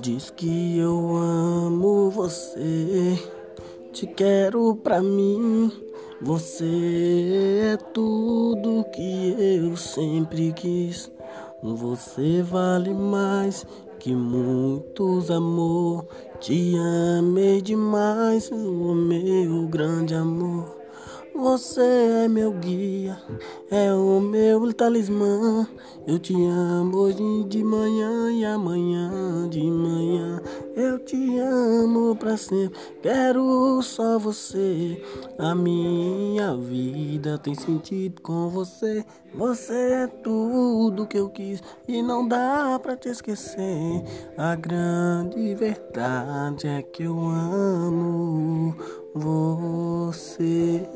Diz que eu amo você, te quero pra mim. Você é tudo que eu sempre quis. Você vale mais que muitos amor. Te amei demais, o meu grande amor. Você é meu guia, é o meu talismã. Eu te amo hoje de manhã e amanhã. Eu te amo pra sempre, quero só você. A minha vida tem sentido com você. Você é tudo que eu quis e não dá pra te esquecer. A grande verdade é que eu amo você.